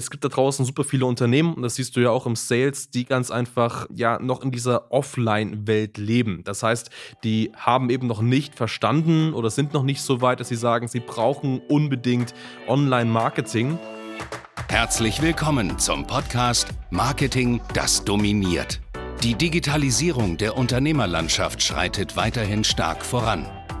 Es gibt da draußen super viele Unternehmen, und das siehst du ja auch im Sales, die ganz einfach ja noch in dieser Offline-Welt leben. Das heißt, die haben eben noch nicht verstanden oder sind noch nicht so weit, dass sie sagen, sie brauchen unbedingt Online-Marketing. Herzlich willkommen zum Podcast Marketing, das dominiert. Die Digitalisierung der Unternehmerlandschaft schreitet weiterhin stark voran.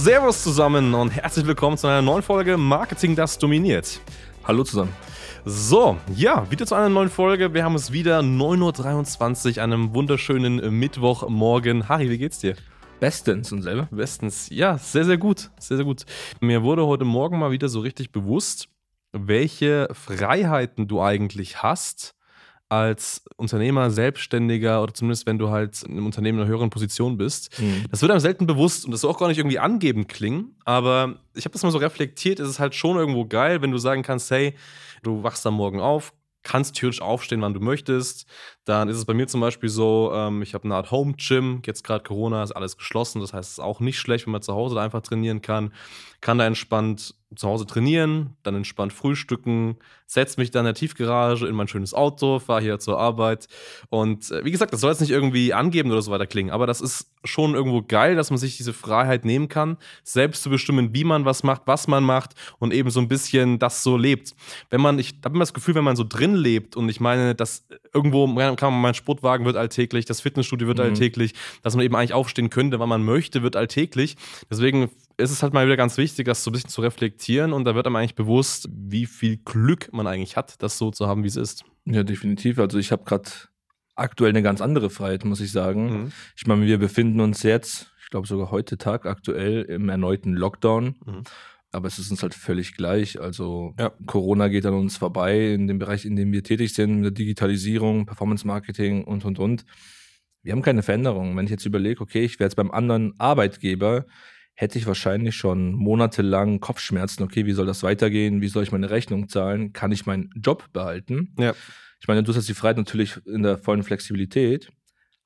Servus zusammen und herzlich willkommen zu einer neuen Folge Marketing, das dominiert. Hallo zusammen. So, ja, wieder zu einer neuen Folge. Wir haben es wieder 9.23 Uhr, einem wunderschönen Mittwochmorgen. Harry, wie geht's dir? Bestens und selber? Bestens, ja, sehr, sehr gut. Sehr, sehr gut. Mir wurde heute Morgen mal wieder so richtig bewusst, welche Freiheiten du eigentlich hast, als Unternehmer, Selbstständiger oder zumindest wenn du halt in einem Unternehmen in einer höheren Position bist. Mhm. Das wird einem selten bewusst und das soll auch gar nicht irgendwie angebend klingen, aber ich habe das mal so reflektiert, es ist halt schon irgendwo geil, wenn du sagen kannst, hey, du wachst am Morgen auf, kannst theoretisch aufstehen, wann du möchtest. Dann ist es bei mir zum Beispiel so, ähm, ich habe eine Art Home-Gym, jetzt gerade Corona ist alles geschlossen, das heißt, es ist auch nicht schlecht, wenn man zu Hause da einfach trainieren kann. Kann da entspannt zu Hause trainieren, dann entspannt frühstücken, setze mich dann in der Tiefgarage in mein schönes Auto, fahre hier zur Arbeit. Und äh, wie gesagt, das soll jetzt nicht irgendwie angeben oder so weiter klingen, aber das ist schon irgendwo geil, dass man sich diese Freiheit nehmen kann, selbst zu bestimmen, wie man was macht, was man macht und eben so ein bisschen das so lebt. Wenn man, ich habe immer das Gefühl, wenn man so drin lebt und ich meine, dass irgendwo kann man, mein Sportwagen wird alltäglich, das Fitnessstudio wird mhm. alltäglich, dass man eben eigentlich aufstehen könnte, wann man möchte, wird alltäglich. Deswegen ist es halt mal wieder ganz wichtig, das so ein bisschen zu reflektieren und da wird einem eigentlich bewusst, wie viel Glück man eigentlich hat, das so zu haben, wie es ist. Ja, definitiv. Also ich habe gerade aktuell eine ganz andere Freiheit, muss ich sagen. Mhm. Ich meine, wir befinden uns jetzt, ich glaube sogar heute Tag aktuell im erneuten Lockdown. Mhm. Aber es ist uns halt völlig gleich. Also ja. Corona geht an uns vorbei in dem Bereich, in dem wir tätig sind, der Digitalisierung, Performance Marketing und und und. Wir haben keine Veränderung. Wenn ich jetzt überlege, okay, ich wäre jetzt beim anderen Arbeitgeber, hätte ich wahrscheinlich schon monatelang Kopfschmerzen. Okay, wie soll das weitergehen? Wie soll ich meine Rechnung zahlen? Kann ich meinen Job behalten? Ja. Ich meine, du hast die Freiheit natürlich in der vollen Flexibilität.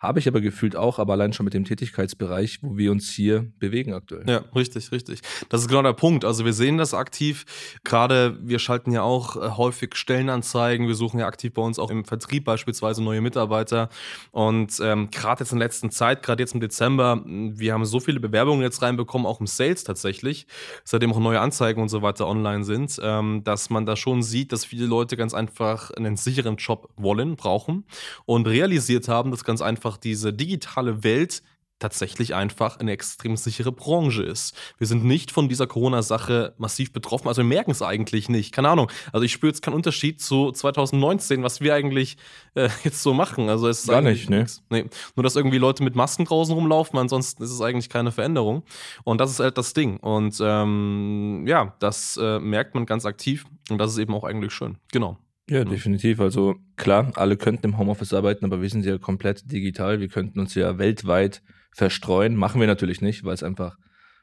Habe ich aber gefühlt auch, aber allein schon mit dem Tätigkeitsbereich, wo wir uns hier bewegen aktuell. Ja, richtig, richtig. Das ist genau der Punkt. Also wir sehen das aktiv. Gerade wir schalten ja auch äh, häufig Stellenanzeigen. Wir suchen ja aktiv bei uns auch im Vertrieb beispielsweise neue Mitarbeiter. Und ähm, gerade jetzt in der letzten Zeit, gerade jetzt im Dezember, wir haben so viele Bewerbungen jetzt reinbekommen, auch im Sales tatsächlich, seitdem auch neue Anzeigen und so weiter online sind, ähm, dass man da schon sieht, dass viele Leute ganz einfach einen sicheren Job wollen, brauchen und realisiert haben, dass ganz einfach einfach diese digitale Welt tatsächlich einfach eine extrem sichere Branche ist. Wir sind nicht von dieser Corona-Sache massiv betroffen, also wir merken es eigentlich nicht. Keine Ahnung. Also ich spüre jetzt keinen Unterschied zu 2019, was wir eigentlich äh, jetzt so machen. Also es ist Gar nicht, ne? Nee. Nur, dass irgendwie Leute mit Masken draußen rumlaufen, ansonsten ist es eigentlich keine Veränderung. Und das ist halt das Ding. Und ähm, ja, das äh, merkt man ganz aktiv und das ist eben auch eigentlich schön. Genau. Ja, definitiv. Also klar, alle könnten im Homeoffice arbeiten, aber wir sind ja komplett digital. Wir könnten uns ja weltweit verstreuen. Machen wir natürlich nicht, weil es einfach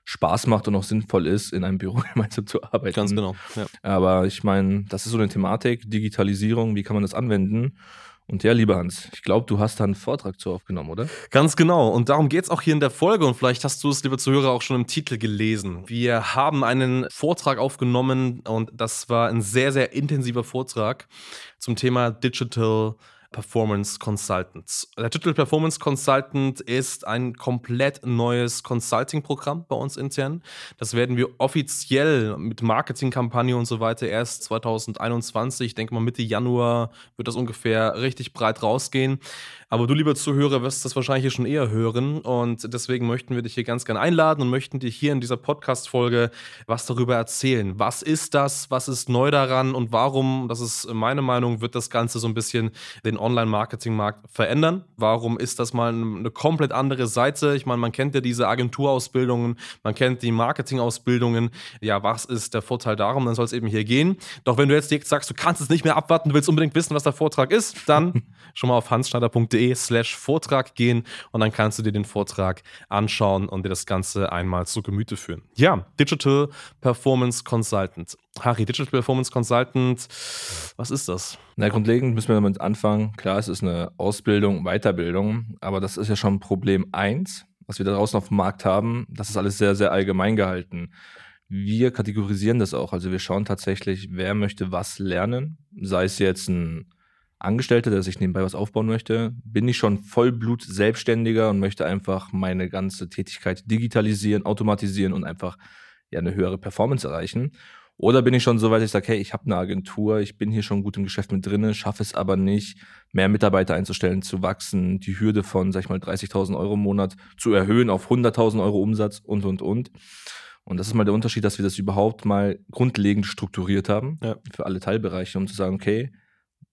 Spaß macht und auch sinnvoll ist, in einem Büro gemeinsam zu arbeiten. Ganz genau. Ja. Aber ich meine, das ist so eine Thematik, Digitalisierung, wie kann man das anwenden? Und ja, lieber Hans, ich glaube, du hast da einen Vortrag zu aufgenommen, oder? Ganz genau. Und darum geht es auch hier in der Folge. Und vielleicht hast du es, liebe Zuhörer, auch schon im Titel gelesen. Wir haben einen Vortrag aufgenommen und das war ein sehr, sehr intensiver Vortrag zum Thema Digital Performance Consultants. Der Titel Performance Consultant ist ein komplett neues Consulting-Programm bei uns intern. Das werden wir offiziell mit Marketingkampagne und so weiter erst 2021, ich denke mal Mitte Januar wird das ungefähr richtig breit rausgehen. Aber du, lieber Zuhörer, wirst das wahrscheinlich schon eher hören. Und deswegen möchten wir dich hier ganz gerne einladen und möchten dir hier in dieser Podcast-Folge was darüber erzählen. Was ist das? Was ist neu daran? Und warum, das ist meine Meinung, wird das Ganze so ein bisschen den Online-Marketing-Markt verändern? Warum ist das mal eine komplett andere Seite? Ich meine, man kennt ja diese Agenturausbildungen, man kennt die Marketingausbildungen. Ja, was ist der Vorteil darum? Dann soll es eben hier gehen. Doch wenn du jetzt sagst, du kannst es nicht mehr abwarten, du willst unbedingt wissen, was der Vortrag ist, dann schon mal auf hansschneider.de slash Vortrag gehen und dann kannst du dir den Vortrag anschauen und dir das Ganze einmal zu Gemüte führen. Ja, Digital Performance Consultant. Harry, Digital Performance Consultant, was ist das? Na, grundlegend müssen wir damit anfangen. Klar, es ist eine Ausbildung, Weiterbildung, aber das ist ja schon Problem eins, was wir da draußen auf dem Markt haben. Das ist alles sehr, sehr allgemein gehalten. Wir kategorisieren das auch. Also wir schauen tatsächlich, wer möchte was lernen. Sei es jetzt ein Angestellter, der sich nebenbei was aufbauen möchte. Bin ich schon Vollblut Selbstständiger und möchte einfach meine ganze Tätigkeit digitalisieren, automatisieren und einfach ja eine höhere Performance erreichen. Oder bin ich schon so weit, dass ich sage, hey, ich habe eine Agentur, ich bin hier schon gut im Geschäft mit drin, schaffe es aber nicht, mehr Mitarbeiter einzustellen, zu wachsen, die Hürde von, sag ich mal, 30.000 Euro im Monat zu erhöhen auf 100.000 Euro Umsatz und, und, und. Und das ist mal der Unterschied, dass wir das überhaupt mal grundlegend strukturiert haben ja. für alle Teilbereiche, um zu sagen, okay,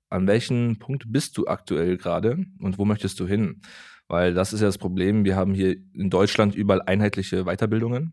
an welchem Punkt bist du aktuell gerade und wo möchtest du hin? Weil das ist ja das Problem. Wir haben hier in Deutschland überall einheitliche Weiterbildungen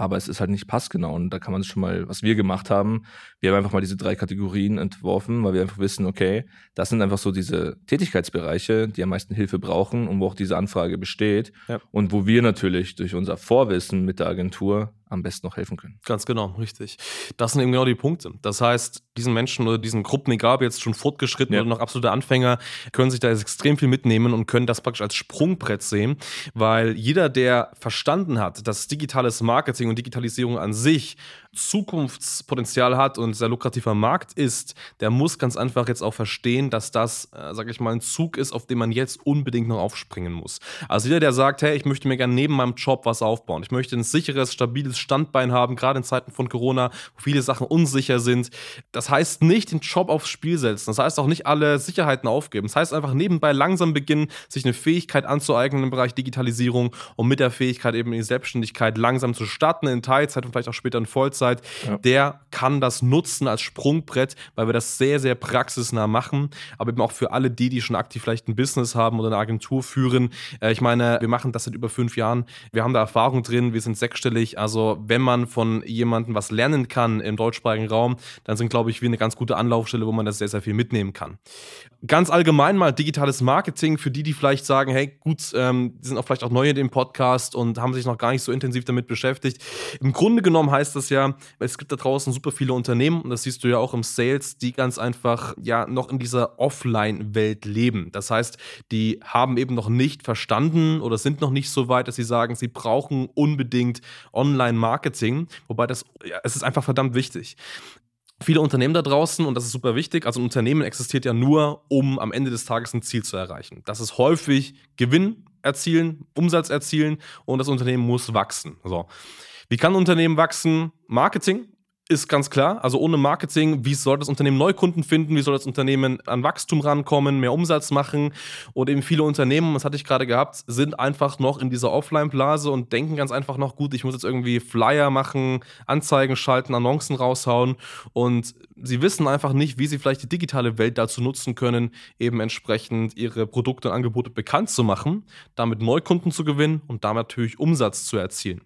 aber es ist halt nicht passgenau. Und da kann man schon mal, was wir gemacht haben, wir haben einfach mal diese drei Kategorien entworfen, weil wir einfach wissen, okay, das sind einfach so diese Tätigkeitsbereiche, die am meisten Hilfe brauchen und wo auch diese Anfrage besteht. Ja. Und wo wir natürlich durch unser Vorwissen mit der Agentur am besten noch helfen können. Ganz genau, richtig. Das sind eben genau die Punkte. Das heißt, diesen Menschen oder diesen Gruppen, egal ob jetzt schon fortgeschritten ja. oder noch absolute Anfänger, können sich da jetzt extrem viel mitnehmen und können das praktisch als Sprungbrett sehen, weil jeder, der verstanden hat, dass digitales Marketing und Digitalisierung an sich Zukunftspotenzial hat und sehr lukrativer Markt ist, der muss ganz einfach jetzt auch verstehen, dass das, äh, sage ich mal, ein Zug ist, auf den man jetzt unbedingt noch aufspringen muss. Also jeder, der sagt, hey, ich möchte mir gerne neben meinem Job was aufbauen, ich möchte ein sicheres, stabiles Standbein haben, gerade in Zeiten von Corona, wo viele Sachen unsicher sind. Das heißt nicht den Job aufs Spiel setzen, das heißt auch nicht alle Sicherheiten aufgeben. Das heißt einfach nebenbei langsam beginnen, sich eine Fähigkeit anzueignen im Bereich Digitalisierung und mit der Fähigkeit eben in die Selbstständigkeit langsam zu starten, in Teilzeit und vielleicht auch später in Vollzeit ja. der kann das nutzen als Sprungbrett, weil wir das sehr, sehr praxisnah machen. Aber eben auch für alle die, die schon aktiv vielleicht ein Business haben oder eine Agentur führen. Äh, ich meine, wir machen das seit über fünf Jahren. Wir haben da Erfahrung drin, wir sind sechsstellig. Also, wenn man von jemandem was lernen kann im deutschsprachigen Raum, dann sind, glaube ich, wir eine ganz gute Anlaufstelle, wo man das sehr, sehr viel mitnehmen kann. Ganz allgemein mal digitales Marketing für die, die vielleicht sagen, hey, gut, ähm, die sind auch vielleicht auch neu in dem Podcast und haben sich noch gar nicht so intensiv damit beschäftigt. Im Grunde genommen heißt das ja, es gibt da draußen super viele Unternehmen, und das siehst du ja auch im Sales, die ganz einfach ja noch in dieser Offline-Welt leben. Das heißt, die haben eben noch nicht verstanden oder sind noch nicht so weit, dass sie sagen, sie brauchen unbedingt Online-Marketing. Wobei das, ja, es ist einfach verdammt wichtig viele Unternehmen da draußen, und das ist super wichtig, also ein Unternehmen existiert ja nur, um am Ende des Tages ein Ziel zu erreichen. Das ist häufig Gewinn erzielen, Umsatz erzielen und das Unternehmen muss wachsen. So. Wie kann ein Unternehmen wachsen? Marketing ist ganz klar. Also ohne Marketing, wie soll das Unternehmen Neukunden finden? Wie soll das Unternehmen an Wachstum rankommen, mehr Umsatz machen? Und eben viele Unternehmen, das hatte ich gerade gehabt, sind einfach noch in dieser Offline-Blase und denken ganz einfach noch, gut, ich muss jetzt irgendwie Flyer machen, Anzeigen schalten, Annoncen raushauen. Und sie wissen einfach nicht, wie sie vielleicht die digitale Welt dazu nutzen können, eben entsprechend ihre Produkte und Angebote bekannt zu machen, damit Neukunden zu gewinnen und damit natürlich Umsatz zu erzielen.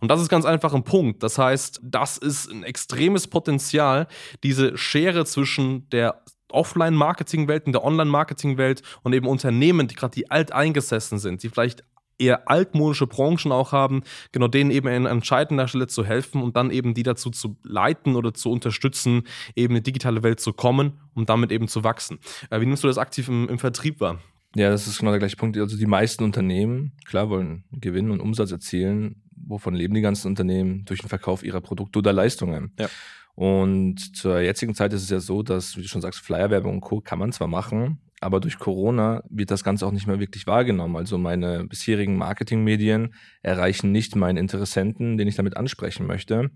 Und das ist ganz einfach ein Punkt. Das heißt, das ist ein extrem extremes Potenzial, diese Schere zwischen der Offline-Marketing-Welt und der Online-Marketing-Welt und eben Unternehmen, die gerade die alteingesessen sind, die vielleicht eher altmodische Branchen auch haben, genau denen eben an entscheidender Stelle zu helfen und dann eben die dazu zu leiten oder zu unterstützen, eben in die digitale Welt zu kommen, um damit eben zu wachsen. Äh, wie nimmst du das aktiv im, im Vertrieb wahr? Ja, das ist genau der gleiche Punkt. Also die meisten Unternehmen, klar, wollen Gewinn und Umsatz erzielen, wovon leben die ganzen Unternehmen? Durch den Verkauf ihrer Produkte oder Leistungen. Ja. Und zur jetzigen Zeit ist es ja so, dass, wie du schon sagst, Flyerwerbung und Co. kann man zwar machen, aber durch Corona wird das Ganze auch nicht mehr wirklich wahrgenommen. Also meine bisherigen Marketingmedien erreichen nicht meinen Interessenten, den ich damit ansprechen möchte.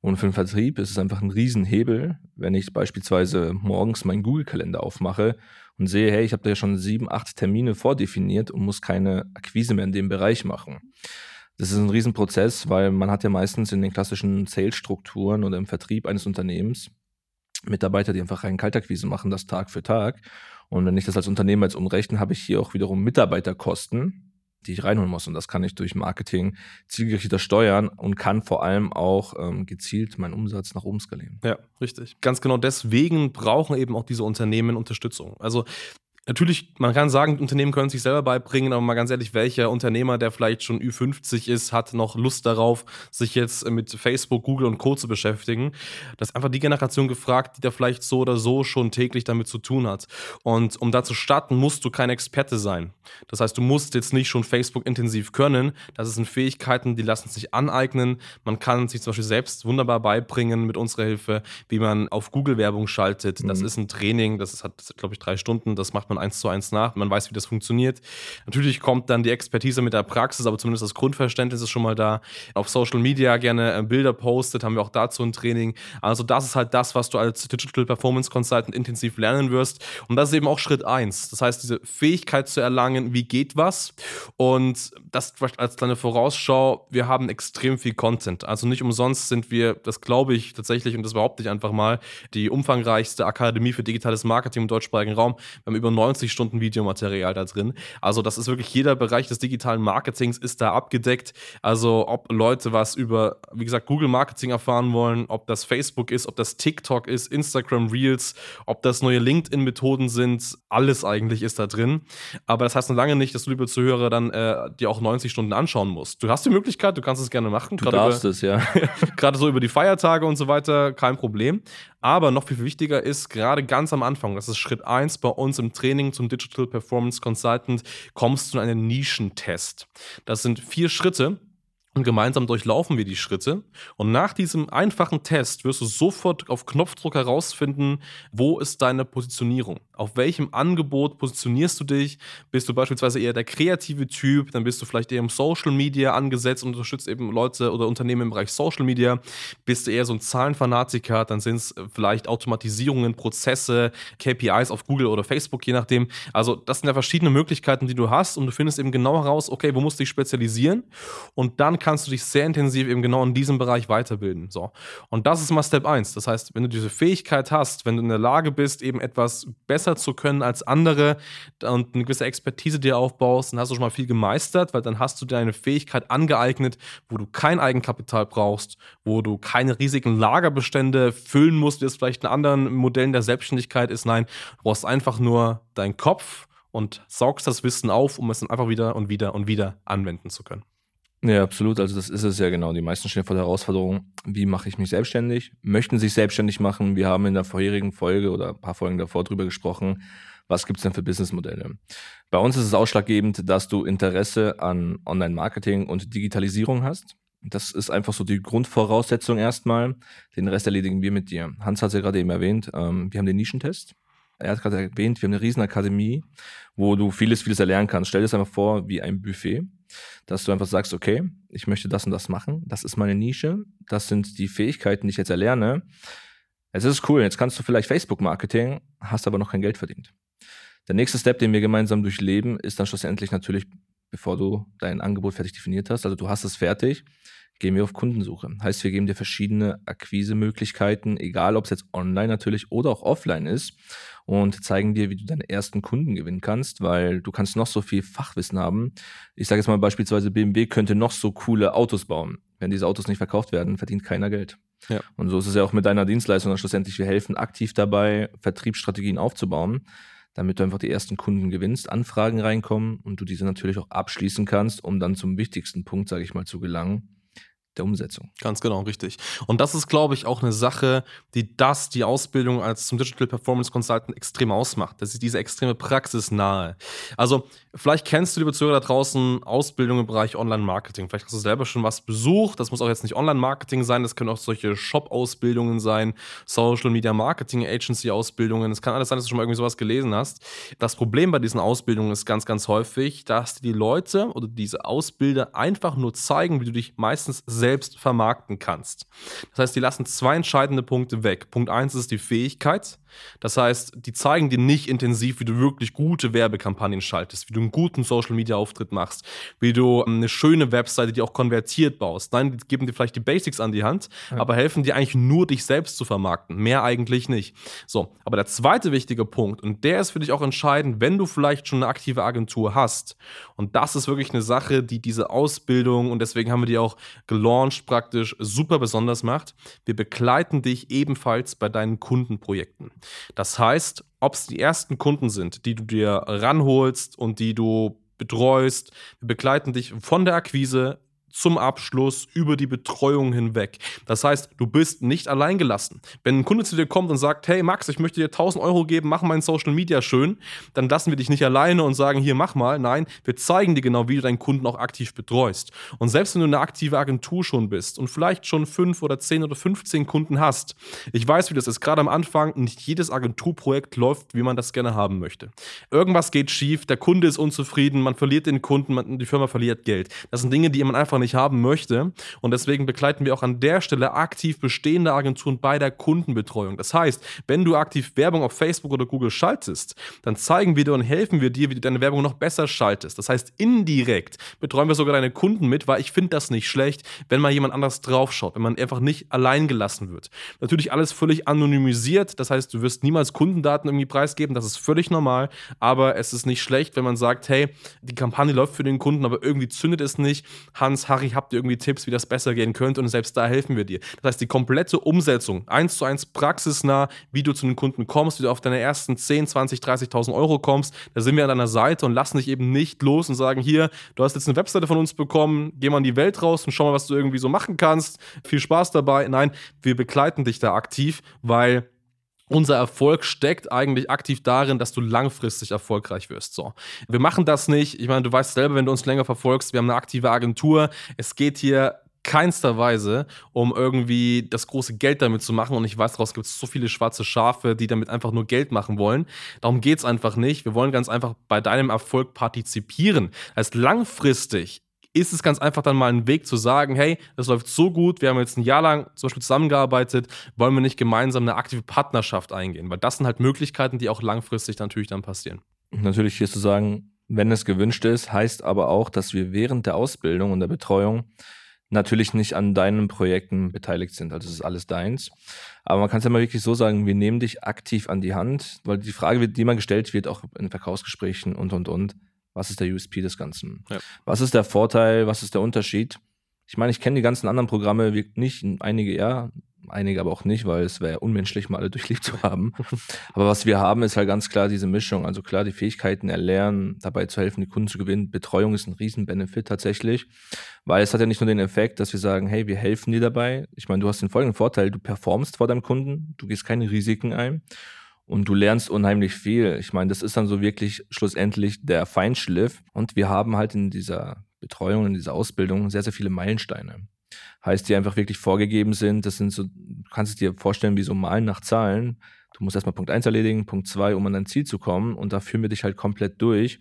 Und für den Vertrieb ist es einfach ein Riesenhebel, wenn ich beispielsweise morgens meinen Google-Kalender aufmache und sehe, hey, ich habe da ja schon sieben, acht Termine vordefiniert und muss keine Akquise mehr in dem Bereich machen. Das ist ein Riesenprozess, weil man hat ja meistens in den klassischen Sales-Strukturen oder im Vertrieb eines Unternehmens Mitarbeiter, die einfach rein Kaltakquise machen, das Tag für Tag. Und wenn ich das als Unternehmer jetzt umrechne, habe ich hier auch wiederum Mitarbeiterkosten, die ich reinholen muss. Und das kann ich durch Marketing zielgerichteter steuern und kann vor allem auch ähm, gezielt meinen Umsatz nach oben skalieren. Ja, richtig. Ganz genau deswegen brauchen eben auch diese Unternehmen Unterstützung. Also Natürlich, man kann sagen, Unternehmen können sich selber beibringen, aber mal ganz ehrlich, welcher Unternehmer, der vielleicht schon Ü50 ist, hat noch Lust darauf, sich jetzt mit Facebook, Google und Co. zu beschäftigen? Das ist einfach die Generation gefragt, die da vielleicht so oder so schon täglich damit zu tun hat. Und um da zu starten, musst du kein Experte sein. Das heißt, du musst jetzt nicht schon Facebook intensiv können. Das sind Fähigkeiten, die lassen sich aneignen. Man kann sich zum Beispiel selbst wunderbar beibringen mit unserer Hilfe, wie man auf Google Werbung schaltet. Das mhm. ist ein Training, das hat, glaube ich, drei Stunden. Das macht man man eins zu eins nach, man weiß, wie das funktioniert. Natürlich kommt dann die Expertise mit der Praxis, aber zumindest das Grundverständnis ist schon mal da. Auf Social Media gerne äh, Bilder postet, haben wir auch dazu ein Training. Also das ist halt das, was du als Digital Performance Consultant intensiv lernen wirst. Und das ist eben auch Schritt eins. Das heißt, diese Fähigkeit zu erlangen, wie geht was. Und das als kleine Vorausschau, wir haben extrem viel Content. Also nicht umsonst sind wir, das glaube ich tatsächlich, und das behaupte ich einfach mal, die umfangreichste Akademie für digitales Marketing im deutschsprachigen Raum. Wir haben über 90 Stunden Videomaterial da drin. Also das ist wirklich jeder Bereich des digitalen Marketings ist da abgedeckt. Also ob Leute was über, wie gesagt, Google Marketing erfahren wollen, ob das Facebook ist, ob das TikTok ist, Instagram Reels, ob das neue LinkedIn-Methoden sind, alles eigentlich ist da drin. Aber das heißt noch lange nicht, dass du, liebe Zuhörer, dann äh, dir auch 90 Stunden anschauen musst. Du hast die Möglichkeit, du kannst es gerne machen. Du darfst über, es, ja. gerade so über die Feiertage und so weiter, kein Problem. Aber noch viel wichtiger ist, gerade ganz am Anfang, das ist Schritt 1 bei uns im Training zum Digital Performance Consultant, kommst du in einen Nischentest. Das sind vier Schritte, und gemeinsam durchlaufen wir die Schritte. Und nach diesem einfachen Test wirst du sofort auf Knopfdruck herausfinden, wo ist deine Positionierung. Auf welchem Angebot positionierst du dich? Bist du beispielsweise eher der kreative Typ, dann bist du vielleicht eher im Social Media angesetzt und unterstützt eben Leute oder Unternehmen im Bereich Social Media. Bist du eher so ein Zahlenfanatiker, dann sind es vielleicht Automatisierungen, Prozesse, KPIs auf Google oder Facebook, je nachdem. Also das sind ja verschiedene Möglichkeiten, die du hast und du findest eben genau heraus, okay, wo musst du dich spezialisieren? Und dann kannst du dich sehr intensiv eben genau in diesem Bereich weiterbilden. So. Und das ist mal Step 1. Das heißt, wenn du diese Fähigkeit hast, wenn du in der Lage bist, eben etwas besser zu können als andere und eine gewisse Expertise dir aufbaust, dann hast du schon mal viel gemeistert, weil dann hast du deine Fähigkeit angeeignet, wo du kein Eigenkapital brauchst, wo du keine riesigen Lagerbestände füllen musst, wie es vielleicht in anderen Modellen der Selbstständigkeit ist. Nein, du brauchst einfach nur deinen Kopf und saugst das Wissen auf, um es dann einfach wieder und wieder und wieder anwenden zu können. Ja, absolut. Also das ist es ja genau. Die meisten stehen vor der Herausforderung, wie mache ich mich selbstständig? Möchten sich selbstständig machen? Wir haben in der vorherigen Folge oder ein paar Folgen davor drüber gesprochen, was gibt es denn für Businessmodelle? Bei uns ist es ausschlaggebend, dass du Interesse an Online-Marketing und Digitalisierung hast. Das ist einfach so die Grundvoraussetzung erstmal. Den Rest erledigen wir mit dir. Hans hat es ja gerade eben erwähnt. Ähm, wir haben den Nischentest. Er hat gerade erwähnt, wir haben eine Riesenakademie, wo du vieles, vieles erlernen kannst. Stell dir das einfach vor wie ein Buffet dass du einfach sagst, okay, ich möchte das und das machen, das ist meine Nische, das sind die Fähigkeiten, die ich jetzt erlerne. Jetzt ist es cool, jetzt kannst du vielleicht Facebook-Marketing, hast aber noch kein Geld verdient. Der nächste Step, den wir gemeinsam durchleben, ist dann schlussendlich natürlich, bevor du dein Angebot fertig definiert hast, also du hast es fertig, gehen wir auf Kundensuche. Heißt, wir geben dir verschiedene Akquise-Möglichkeiten, egal ob es jetzt online natürlich oder auch offline ist und zeigen dir, wie du deine ersten Kunden gewinnen kannst, weil du kannst noch so viel Fachwissen haben. Ich sage jetzt mal beispielsweise, BMW könnte noch so coole Autos bauen. Wenn diese Autos nicht verkauft werden, verdient keiner Geld. Ja. Und so ist es ja auch mit deiner Dienstleistung. Und schlussendlich, wir helfen aktiv dabei, Vertriebsstrategien aufzubauen, damit du einfach die ersten Kunden gewinnst, Anfragen reinkommen und du diese natürlich auch abschließen kannst, um dann zum wichtigsten Punkt, sage ich mal, zu gelangen, der Umsetzung. Ganz genau, richtig. Und das ist, glaube ich, auch eine Sache, die das, die Ausbildung als zum Digital Performance Consultant extrem ausmacht. Das ist diese extreme praxisnahe. Also, vielleicht kennst du, liebe Zuhörer da draußen, Ausbildung im Bereich Online-Marketing. Vielleicht hast du selber schon was besucht. Das muss auch jetzt nicht Online-Marketing sein. Das können auch solche Shop-Ausbildungen sein, Social Media Marketing Agency-Ausbildungen. Es kann alles sein, dass du schon mal irgendwie sowas gelesen hast. Das Problem bei diesen Ausbildungen ist ganz, ganz häufig, dass die Leute oder diese Ausbilder einfach nur zeigen, wie du dich meistens selbst selbst vermarkten kannst. Das heißt, die lassen zwei entscheidende Punkte weg. Punkt eins ist die Fähigkeit. Das heißt, die zeigen dir nicht intensiv, wie du wirklich gute Werbekampagnen schaltest, wie du einen guten Social Media Auftritt machst, wie du ähm, eine schöne Webseite, die auch konvertiert baust. Nein, die geben dir vielleicht die Basics an die Hand, ja. aber helfen dir eigentlich nur, dich selbst zu vermarkten. Mehr eigentlich nicht. So, aber der zweite wichtige Punkt, und der ist für dich auch entscheidend, wenn du vielleicht schon eine aktive Agentur hast. Und das ist wirklich eine Sache, die diese Ausbildung, und deswegen haben wir die auch gelauncht, praktisch super besonders macht. Wir begleiten dich ebenfalls bei deinen Kundenprojekten. Das heißt, ob es die ersten Kunden sind, die du dir ranholst und die du betreust, wir begleiten dich von der Akquise zum Abschluss über die Betreuung hinweg. Das heißt, du bist nicht allein gelassen. Wenn ein Kunde zu dir kommt und sagt, hey Max, ich möchte dir 1000 Euro geben, mach mein Social Media schön, dann lassen wir dich nicht alleine und sagen, hier mach mal. Nein, wir zeigen dir genau, wie du deinen Kunden auch aktiv betreust. Und selbst wenn du eine aktive Agentur schon bist und vielleicht schon fünf oder zehn oder 15 Kunden hast, ich weiß, wie das ist. Gerade am Anfang, nicht jedes Agenturprojekt läuft, wie man das gerne haben möchte. Irgendwas geht schief, der Kunde ist unzufrieden, man verliert den Kunden, man, die Firma verliert Geld. Das sind Dinge, die man einfach nicht nicht haben möchte. Und deswegen begleiten wir auch an der Stelle aktiv bestehende Agenturen bei der Kundenbetreuung. Das heißt, wenn du aktiv Werbung auf Facebook oder Google schaltest, dann zeigen wir dir und helfen wir dir, wie du deine Werbung noch besser schaltest. Das heißt, indirekt betreuen wir sogar deine Kunden mit, weil ich finde das nicht schlecht, wenn mal jemand anders draufschaut, wenn man einfach nicht allein gelassen wird. Natürlich alles völlig anonymisiert, das heißt, du wirst niemals Kundendaten irgendwie preisgeben, das ist völlig normal, aber es ist nicht schlecht, wenn man sagt, hey, die Kampagne läuft für den Kunden, aber irgendwie zündet es nicht. Hans, Harry, habt ihr irgendwie Tipps, wie das besser gehen könnte? Und selbst da helfen wir dir. Das heißt, die komplette Umsetzung, eins zu eins praxisnah, wie du zu den Kunden kommst, wie du auf deine ersten 10, 20, 30.000 Euro kommst, da sind wir an deiner Seite und lassen dich eben nicht los und sagen, hier, du hast jetzt eine Webseite von uns bekommen, geh mal in die Welt raus und schau mal, was du irgendwie so machen kannst. Viel Spaß dabei. Nein, wir begleiten dich da aktiv, weil unser Erfolg steckt eigentlich aktiv darin, dass du langfristig erfolgreich wirst. So. Wir machen das nicht. Ich meine, du weißt selber, wenn du uns länger verfolgst, wir haben eine aktive Agentur. Es geht hier keinster Weise, um irgendwie das große Geld damit zu machen. Und ich weiß, daraus gibt es so viele schwarze Schafe, die damit einfach nur Geld machen wollen. Darum geht es einfach nicht. Wir wollen ganz einfach bei deinem Erfolg partizipieren. Das heißt, langfristig ist es ganz einfach dann mal ein Weg zu sagen, hey, das läuft so gut, wir haben jetzt ein Jahr lang zum Beispiel zusammengearbeitet, wollen wir nicht gemeinsam eine aktive Partnerschaft eingehen? Weil das sind halt Möglichkeiten, die auch langfristig natürlich dann passieren. Natürlich hier zu sagen, wenn es gewünscht ist, heißt aber auch, dass wir während der Ausbildung und der Betreuung natürlich nicht an deinen Projekten beteiligt sind. Also es ist alles deins. Aber man kann es ja mal wirklich so sagen, wir nehmen dich aktiv an die Hand, weil die Frage, die man gestellt wird, auch in Verkaufsgesprächen und, und, und, was ist der USP des Ganzen? Ja. Was ist der Vorteil? Was ist der Unterschied? Ich meine, ich kenne die ganzen anderen Programme nicht, einige ja, einige aber auch nicht, weil es wäre unmenschlich, mal alle durchlebt zu haben. aber was wir haben, ist halt ganz klar diese Mischung. Also klar, die Fähigkeiten erlernen, dabei zu helfen, die Kunden zu gewinnen. Betreuung ist ein Riesen-Benefit tatsächlich, weil es hat ja nicht nur den Effekt, dass wir sagen, hey, wir helfen dir dabei. Ich meine, du hast den folgenden Vorteil, du performst vor deinem Kunden, du gehst keine Risiken ein und du lernst unheimlich viel. Ich meine, das ist dann so wirklich schlussendlich der Feinschliff. Und wir haben halt in dieser Betreuung, in dieser Ausbildung sehr, sehr viele Meilensteine. Heißt, die einfach wirklich vorgegeben sind. Das sind so, du kannst es dir vorstellen, wie so Malen nach Zahlen. Du musst erstmal Punkt 1 erledigen, Punkt 2, um an dein Ziel zu kommen. Und da führen wir dich halt komplett durch.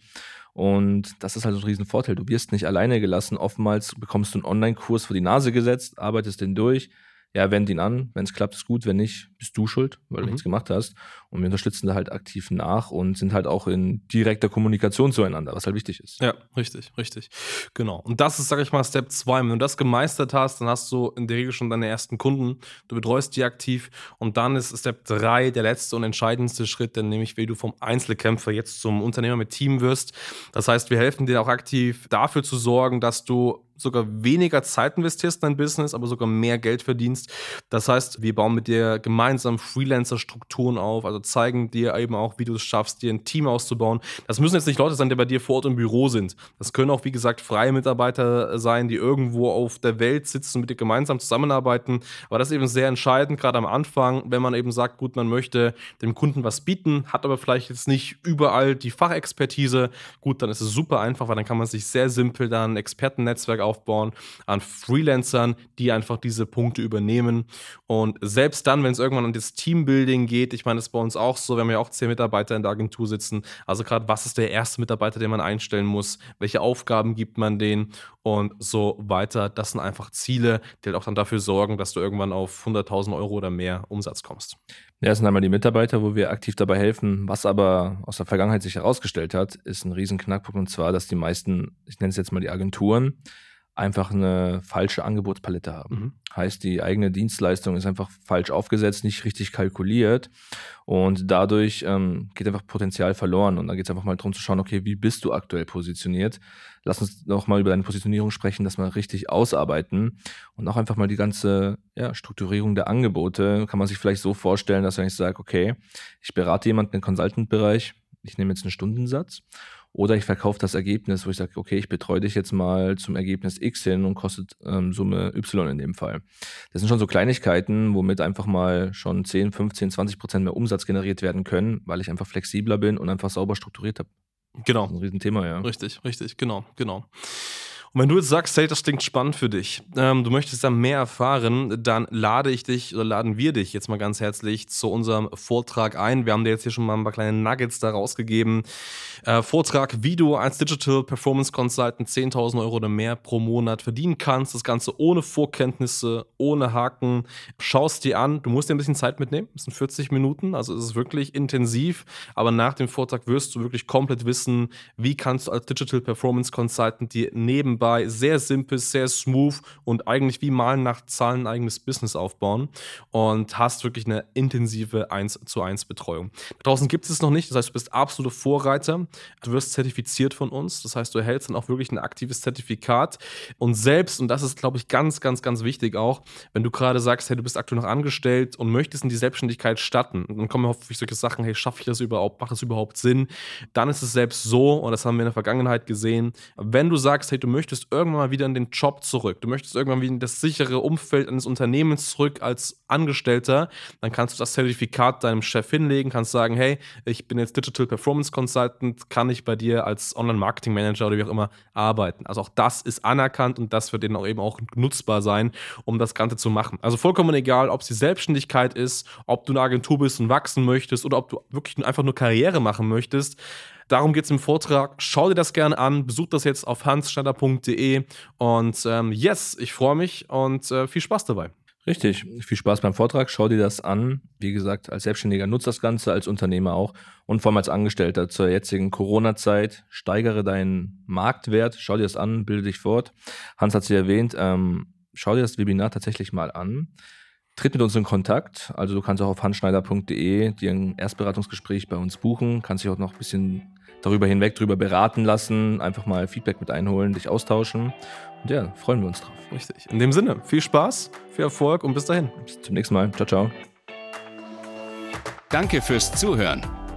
Und das ist halt so ein Riesenvorteil. Du wirst nicht alleine gelassen. Oftmals bekommst du einen Online-Kurs vor die Nase gesetzt, arbeitest den durch, ja, wend ihn an. Wenn es klappt, ist gut. Wenn nicht, bist du schuld, weil mhm. du nichts gemacht hast. Und wir unterstützen da halt aktiv nach und sind halt auch in direkter Kommunikation zueinander, was halt wichtig ist. Ja, richtig, richtig. Genau. Und das ist, sag ich mal, Step 2. Wenn du das gemeistert hast, dann hast du in der Regel schon deine ersten Kunden. Du betreust die aktiv. Und dann ist Step 3 der letzte und entscheidendste Schritt, denn nämlich, wie du vom Einzelkämpfer jetzt zum Unternehmer mit Team wirst. Das heißt, wir helfen dir auch aktiv dafür zu sorgen, dass du sogar weniger Zeit investierst in dein Business, aber sogar mehr Geld verdienst. Das heißt, wir bauen mit dir gemeinsam Freelancer-Strukturen auf, also zeigen dir eben auch, wie du es schaffst, dir ein Team auszubauen. Das müssen jetzt nicht Leute sein, die bei dir vor Ort im Büro sind. Das können auch, wie gesagt, freie Mitarbeiter sein, die irgendwo auf der Welt sitzen und mit dir gemeinsam zusammenarbeiten. Aber das ist eben sehr entscheidend, gerade am Anfang, wenn man eben sagt, gut, man möchte dem Kunden was bieten, hat aber vielleicht jetzt nicht überall die Fachexpertise. Gut, dann ist es super einfach, weil dann kann man sich sehr simpel dann ein Expertennetzwerk aufbauen, an Freelancern, die einfach diese Punkte übernehmen. Und selbst dann, wenn es irgendwann an das Teambuilding geht, ich meine, das ist bei uns auch so, wir haben ja auch zehn Mitarbeiter in der Agentur sitzen. Also gerade, was ist der erste Mitarbeiter, den man einstellen muss? Welche Aufgaben gibt man denen? Und so weiter. Das sind einfach Ziele, die halt auch dann dafür sorgen, dass du irgendwann auf 100.000 Euro oder mehr Umsatz kommst. Ja, das sind einmal die Mitarbeiter, wo wir aktiv dabei helfen. Was aber aus der Vergangenheit sich herausgestellt hat, ist ein riesen Knackpunkt und zwar, dass die meisten, ich nenne es jetzt mal die Agenturen, einfach eine falsche Angebotspalette haben. Mhm. Heißt, die eigene Dienstleistung ist einfach falsch aufgesetzt, nicht richtig kalkuliert und dadurch ähm, geht einfach Potenzial verloren. Und da geht es einfach mal darum zu schauen, okay, wie bist du aktuell positioniert? Lass uns noch mal über deine Positionierung sprechen, das mal richtig ausarbeiten und auch einfach mal die ganze ja, Strukturierung der Angebote. Kann man sich vielleicht so vorstellen, dass wenn ich sage, okay, ich berate jemanden im Consultant-Bereich, ich nehme jetzt einen Stundensatz oder ich verkaufe das Ergebnis, wo ich sage, okay, ich betreue dich jetzt mal zum Ergebnis X hin und kostet ähm, Summe Y in dem Fall. Das sind schon so Kleinigkeiten, womit einfach mal schon 10, 15, 20 Prozent mehr Umsatz generiert werden können, weil ich einfach flexibler bin und einfach sauber strukturiert habe. Genau. Das ist ein Riesenthema, ja. Richtig, richtig, genau, genau. Und wenn du jetzt sagst, hey, das klingt spannend für dich, ähm, du möchtest da mehr erfahren, dann lade ich dich oder laden wir dich jetzt mal ganz herzlich zu unserem Vortrag ein. Wir haben dir jetzt hier schon mal ein paar kleine Nuggets da rausgegeben. Äh, Vortrag, wie du als Digital Performance Consultant 10.000 Euro oder mehr pro Monat verdienen kannst. Das Ganze ohne Vorkenntnisse, ohne Haken. Schaust dir an. Du musst dir ein bisschen Zeit mitnehmen. Das sind 40 Minuten, also es ist wirklich intensiv. Aber nach dem Vortrag wirst du wirklich komplett wissen, wie kannst du als Digital Performance Consultant dir nebenbei nebenbei sehr simpel, sehr smooth und eigentlich wie malen nach Zahlen ein eigenes Business aufbauen und hast wirklich eine intensive 1 zu 1 Betreuung. draußen gibt es noch nicht, das heißt, du bist absolute Vorreiter. Du wirst zertifiziert von uns, das heißt, du erhältst dann auch wirklich ein aktives Zertifikat und selbst, und das ist, glaube ich, ganz, ganz, ganz wichtig auch, wenn du gerade sagst, hey, du bist aktuell noch angestellt und möchtest in die Selbstständigkeit starten, dann kommen häufig solche Sachen, hey, schaffe ich das überhaupt, macht das überhaupt Sinn? Dann ist es selbst so, und das haben wir in der Vergangenheit gesehen, wenn du sagst, hey, du möchtest möchtest irgendwann mal wieder in den Job zurück, du möchtest irgendwann wieder in das sichere Umfeld eines Unternehmens zurück als Angestellter, dann kannst du das Zertifikat deinem Chef hinlegen, kannst sagen, hey, ich bin jetzt Digital Performance Consultant, kann ich bei dir als Online-Marketing Manager oder wie auch immer arbeiten. Also auch das ist anerkannt und das wird denen auch eben auch nutzbar sein, um das Ganze zu machen. Also vollkommen egal, ob es die Selbstständigkeit ist, ob du eine Agentur bist und wachsen möchtest oder ob du wirklich einfach nur Karriere machen möchtest. Darum geht es im Vortrag. Schau dir das gerne an. Besuch das jetzt auf hansschneider.de. Und ähm, yes, ich freue mich und äh, viel Spaß dabei. Richtig, viel Spaß beim Vortrag. Schau dir das an. Wie gesagt, als Selbstständiger nutzt das Ganze, als Unternehmer auch und vor allem als Angestellter zur jetzigen Corona-Zeit. Steigere deinen Marktwert. Schau dir das an, bilde dich fort. Hans hat sie erwähnt. Ähm, schau dir das Webinar tatsächlich mal an. Tritt mit uns in Kontakt. Also du kannst auch auf handschneider.de dir ein Erstberatungsgespräch bei uns buchen. Kannst dich auch noch ein bisschen darüber hinweg drüber beraten lassen, einfach mal Feedback mit einholen, dich austauschen. Und ja, freuen wir uns drauf. Richtig. In dem Sinne, viel Spaß, viel Erfolg und bis dahin. Bis zum nächsten Mal. Ciao, ciao. Danke fürs Zuhören.